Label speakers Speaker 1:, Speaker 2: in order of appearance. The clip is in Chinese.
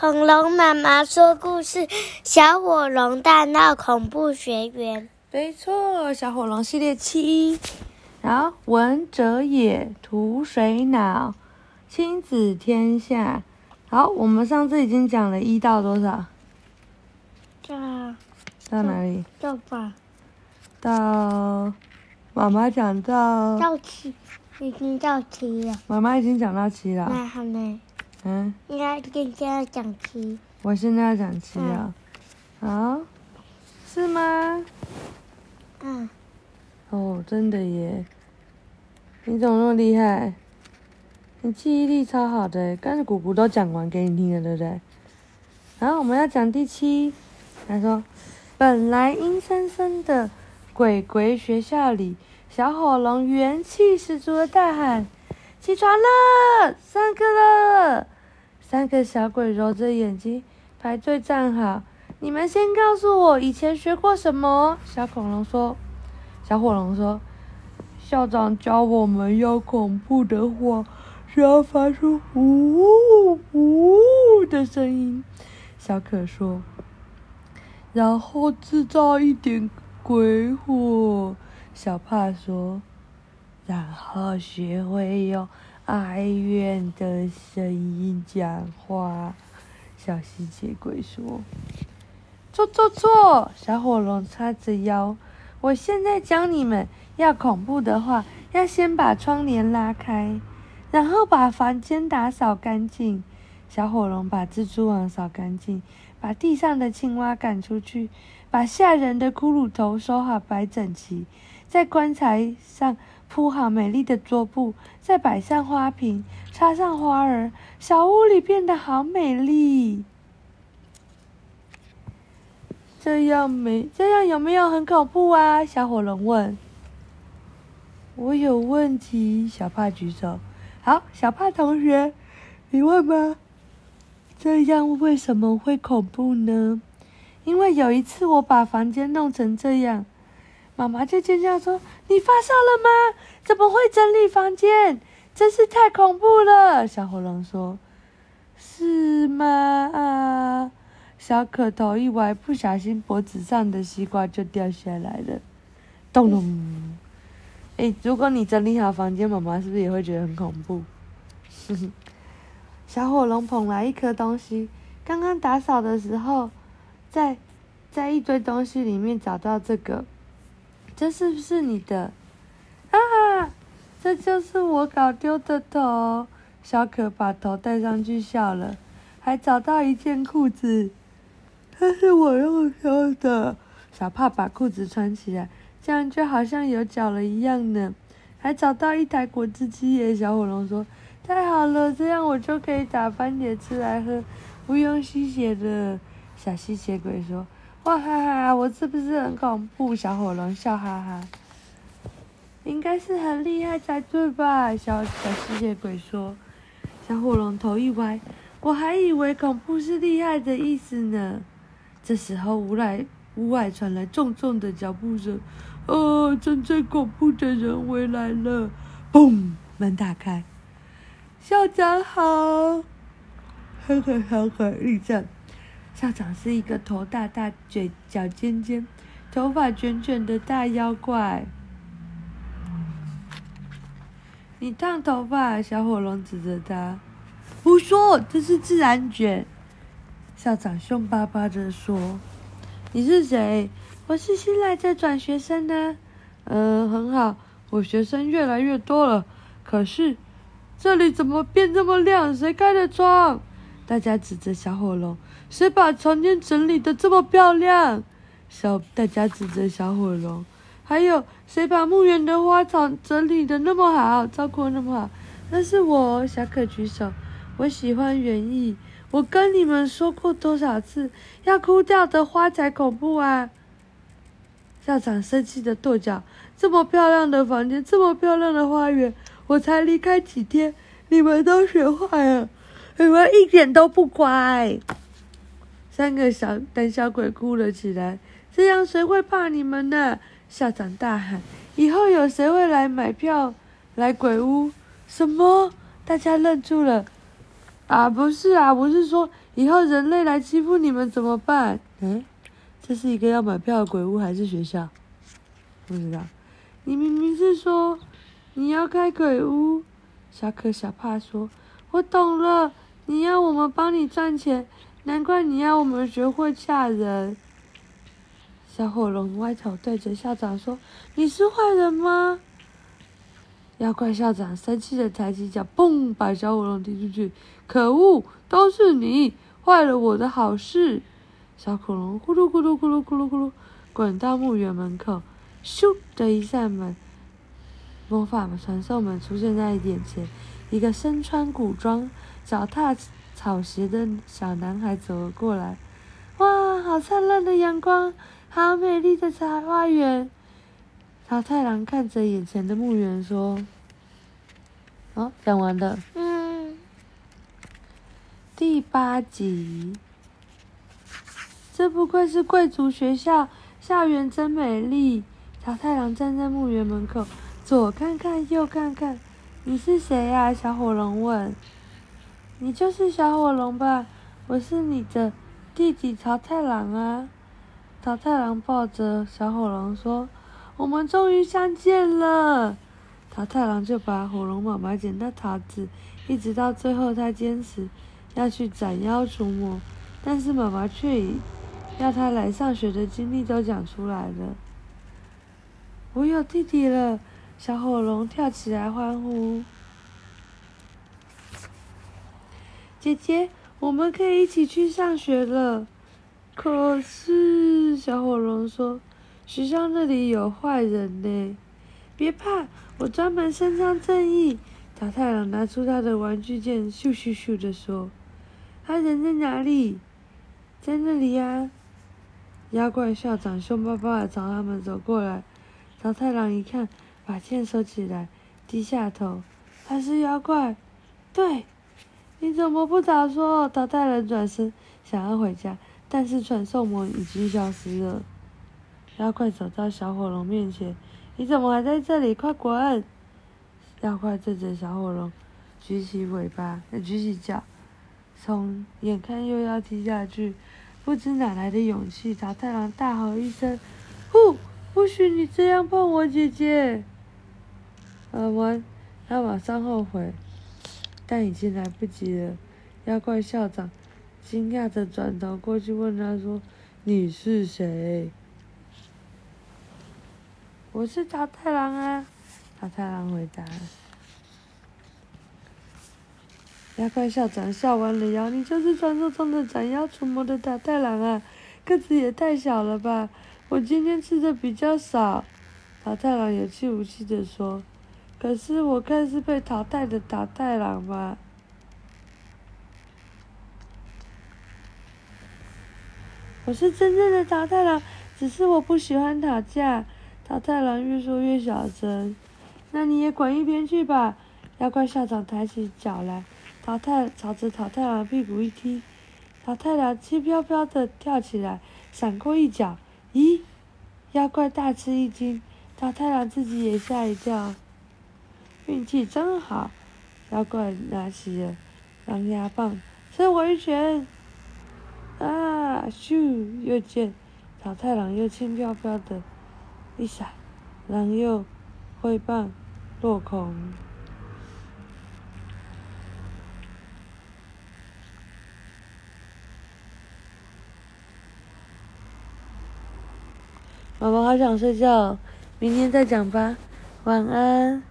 Speaker 1: 恐龙妈妈说故事：小火龙大闹恐怖学园。
Speaker 2: 没错，小火龙系列七。然后文哲也，图水脑，亲子天下。好，我们上次已经讲了一到多少？
Speaker 1: 到
Speaker 2: 到哪里？
Speaker 1: 到吧。
Speaker 2: 到妈妈讲到。
Speaker 1: 到七，已经到七了。
Speaker 2: 妈妈已经讲到七了。
Speaker 1: 那好呢？
Speaker 2: 嗯。
Speaker 1: 应该现在要讲七。
Speaker 2: 我现在要讲七啊。嗯、好。是吗？
Speaker 1: 嗯。
Speaker 2: 哦，真的耶！你怎么那么厉害？你记忆力超好的，刚才姑姑都讲完给你听了，对不对？然后我们要讲第七。他说：“本来阴森森的鬼鬼学校里，小火龙元气十足的大喊：‘起床了，上课了！’三个小鬼揉着眼睛排队站好。你们先告诉我以前学过什么？”小恐龙说：“小火龙说，校长教我们要恐怖的话。”只要发出“呜呜”的声音，小可说，然后制造一点鬼火。小帕说，然后学会用哀怨的声音讲话。小吸血鬼说：“错错错！”小火龙叉着腰，我现在教你们要恐怖的话，要先把窗帘拉开。然后把房间打扫干净，小火龙把蜘蛛网扫干净，把地上的青蛙赶出去，把吓人的骷髅头收好摆整齐，在棺材上铺好美丽的桌布，再摆上花瓶，插上花儿，小屋里变得好美丽。这样没这样有没有很恐怖啊？小火龙问。我有问题，小帕举手。好，小帕同学，你问吧。这样为什么会恐怖呢？因为有一次我把房间弄成这样，妈妈就尖叫说：“你发烧了吗？怎么会整理房间？真是太恐怖了！”小火龙说：“是吗？”啊，小可头一歪，不小心脖子上的西瓜就掉下来了，咚 咚。哎，如果你整理好房间，妈妈是不是也会觉得很恐怖？小火龙捧来一颗东西，刚刚打扫的时候，在在一堆东西里面找到这个，这是不是你的？啊，这就是我搞丢的头。小可把头戴上去笑了，还找到一件裤子，这 是我用丢的。小帕把裤子穿起来。这样就好像有脚了一样呢，还找到一台果汁机耶！小火龙说：“太好了，这样我就可以打番茄汁来喝，不用吸血了。”小吸血鬼说：“哇哈哈，我是不是很恐怖？”小火龙笑哈哈：“应该是很厉害才对吧？”小小吸血鬼说。小火龙头一歪：“我还以为恐怖是厉害的意思呢。”这时候，屋来屋外传来重重的脚步声。哦，真正恐怖的人回来了！嘣，门打开，校长好，呵呵呵呵，立正。校长是一个头大大、嘴角尖尖、头发卷卷的大妖怪。你烫头发？小火龙指着他，胡说，这是自然卷。校长凶巴巴的说：“你是谁？”我是新来的转学生呢，嗯，很好，我学生越来越多了。可是这里怎么变这么亮？谁开的窗？大家指着小火龙，谁把房间整理得这么漂亮？小大家指着小火龙，还有谁把墓园的花草整理得那么好，照顾那么好？那是我，小可举手，我喜欢园艺。我跟你们说过多少次，要枯掉的花才恐怖啊！校长生气的跺脚：“这么漂亮的房间，这么漂亮的花园，我才离开几天，你们都学坏了，你们一点都不乖。”三个小胆小鬼哭了起来。这样谁会怕你们呢？校长大喊：“以后有谁会来买票来鬼屋？”什么？大家愣住了。啊，不是啊，我是说以后人类来欺负你们怎么办？哎，这是一个要买票的鬼屋还是学校？不知道。你明明是说你要开鬼屋。小可小怕说：“我懂了，你要我们帮你赚钱，难怪你要我们学会吓人。”小火龙歪头对着校长说：“你是坏人吗？”妖怪校长生气的抬起脚，嘣，把小火龙踢出去。可恶，都是你坏了我的好事！小恐龙咕噜咕噜咕噜咕噜咕噜滚到墓园门口，咻的一扇门，魔法传送门出现在眼前。一个身穿古装、脚踏草鞋的小男孩走了过来。哇，好灿烂的阳光！好美丽的茶花园！桃太郎看着眼前的墓园说：“哦，讲完了。”嗯。第八集。这不愧是贵族学校，校园真美丽。桃太郎站在墓园门口，左看看，右看看。你是谁呀？小火龙问。你就是小火龙吧？我是你的弟弟桃太郎啊。桃太郎抱着小火龙说：“我们终于相见了。”桃太郎就把火龙妈妈捡到桃子，一直到最后，他坚持要去斩妖除魔，但是妈妈却以要他来上学的经历都讲出来了。我有弟弟了，小火龙跳起来欢呼：“姐姐，我们可以一起去上学了。”可是，小火龙说：“学校那里有坏人呢。”别怕，我专门伸张正义。桃太郎拿出他的玩具剑，咻咻咻的说：“他人在哪里？在那里呀！”妖怪校长凶巴巴的朝他们走过来。桃太郎一看，把剑收起来，低下头：“他是妖怪。”对，你怎么不早说？淘太郎转身想要回家。但是传送门已经消失了。妖怪走到小火龙面前：“你怎么还在这里？快滚！”妖怪对着小火龙举起尾巴，举起脚，从眼看又要踢下去，不知哪来的勇气，淘太郎大吼一声：“不，不许你这样碰我姐姐！”说完，他马上后悔，但已经来不及了。妖怪校长。惊讶的转头过去问他说：“你是谁？”“我是桃太郎啊！”桃太郎回答。妖怪校长笑弯了腰：“你就是传说中的斩妖除魔的桃太郎啊！个子也太小了吧！我今天吃的比较少。”桃太郎有气无气的说：“可是我看是被淘汰的桃太郎吧。”我是真正的桃太郎，只是我不喜欢打架。桃太郎越说越小声。那你也滚一边去吧！妖怪校长抬起脚来，淘汰朝着桃太郎屁股一踢，桃太郎轻飘飘的跳起来，闪过一脚。咦！妖怪大吃一惊，桃太郎自己也吓一跳。运气真好！妖怪拿起了狼牙棒，吃回拳。啊！咻！又见草太郎又轻飘飘的一闪，狼又挥棒落空。宝宝好想睡觉，明天再讲吧，晚安。